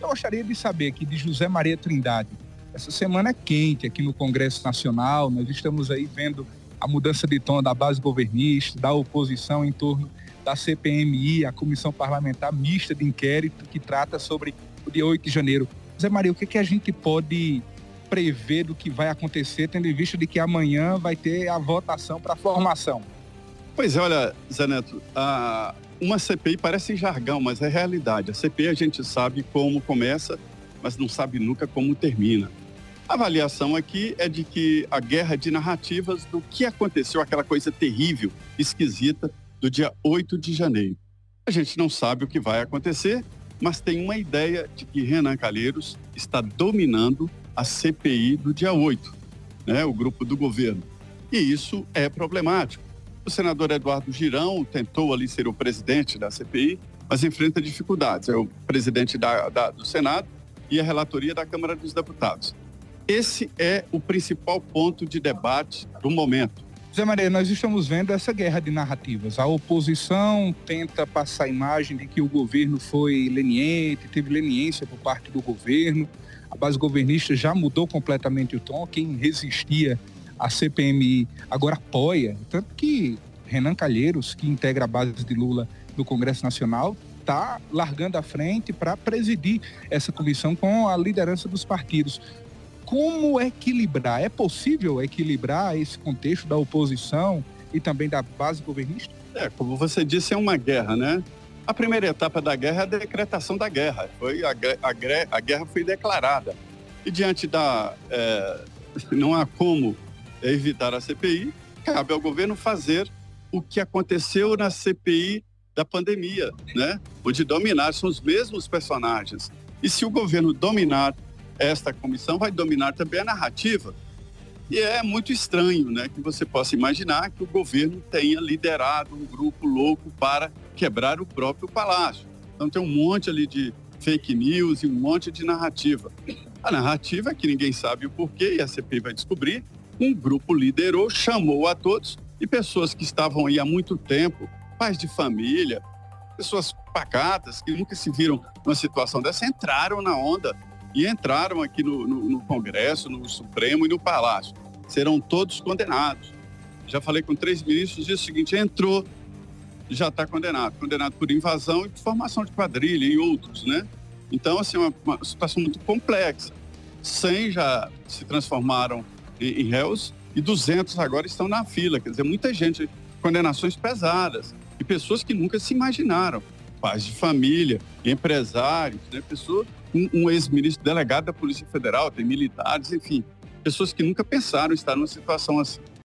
Eu gostaria de saber aqui de José Maria Trindade. Essa semana é quente aqui no Congresso Nacional, nós estamos aí vendo a mudança de tom da base governista, da oposição em torno da CPMI, a Comissão Parlamentar Mista de Inquérito, que trata sobre o dia 8 de janeiro. Zé Maria, o que, que a gente pode prever do que vai acontecer, tendo em vista de que amanhã vai ter a votação para a formação? Pois é, olha, Zé Neto, a, uma CPI parece jargão, mas é realidade. A CPI a gente sabe como começa, mas não sabe nunca como termina. A avaliação aqui é de que a guerra de narrativas do que aconteceu, aquela coisa terrível, esquisita, do dia 8 de janeiro. A gente não sabe o que vai acontecer, mas tem uma ideia de que Renan Calheiros está dominando a CPI do dia 8, né, o grupo do governo. E isso é problemático. O senador Eduardo Girão tentou ali ser o presidente da CPI, mas enfrenta dificuldades. É o presidente da, da, do Senado e a relatoria da Câmara dos Deputados. Esse é o principal ponto de debate do momento. Zé Maria, nós estamos vendo essa guerra de narrativas. A oposição tenta passar a imagem de que o governo foi leniente, teve leniência por parte do governo. A base governista já mudou completamente o tom. Quem resistia à CPMI agora apoia. Tanto que Renan Calheiros, que integra a base de Lula no Congresso Nacional, está largando a frente para presidir essa comissão com a liderança dos partidos como equilibrar? É possível equilibrar esse contexto da oposição e também da base governista? É, como você disse, é uma guerra, né? A primeira etapa da guerra é a decretação da guerra. Foi a, a, a guerra foi declarada. E diante da. É, não há como evitar a CPI, cabe ao governo fazer o que aconteceu na CPI da pandemia, né? O de dominar são os mesmos personagens. E se o governo dominar esta comissão vai dominar também a narrativa. E é muito estranho né, que você possa imaginar que o governo tenha liderado um grupo louco para quebrar o próprio palácio. Então tem um monte ali de fake news e um monte de narrativa. A narrativa é que ninguém sabe o porquê e a CPI vai descobrir. Um grupo liderou, chamou a todos e pessoas que estavam aí há muito tempo, pais de família, pessoas pacatas que nunca se viram numa situação dessa, entraram na onda e entraram aqui no, no, no Congresso, no Supremo e no Palácio. Serão todos condenados. Já falei com três ministros, disse o seguinte: entrou, já está condenado. Condenado por invasão e por formação de quadrilha e outros, né? Então, assim, uma, uma situação muito complexa. 100 já se transformaram em, réus e 200 agora estão na fila. Quer dizer, muita gente, condenações pesadas e pessoas que nunca se imaginaram. Pais de família, empresários, né? um, um ex-ministro delegado da Polícia Federal, tem militares, enfim, pessoas que nunca pensaram estar numa situação assim.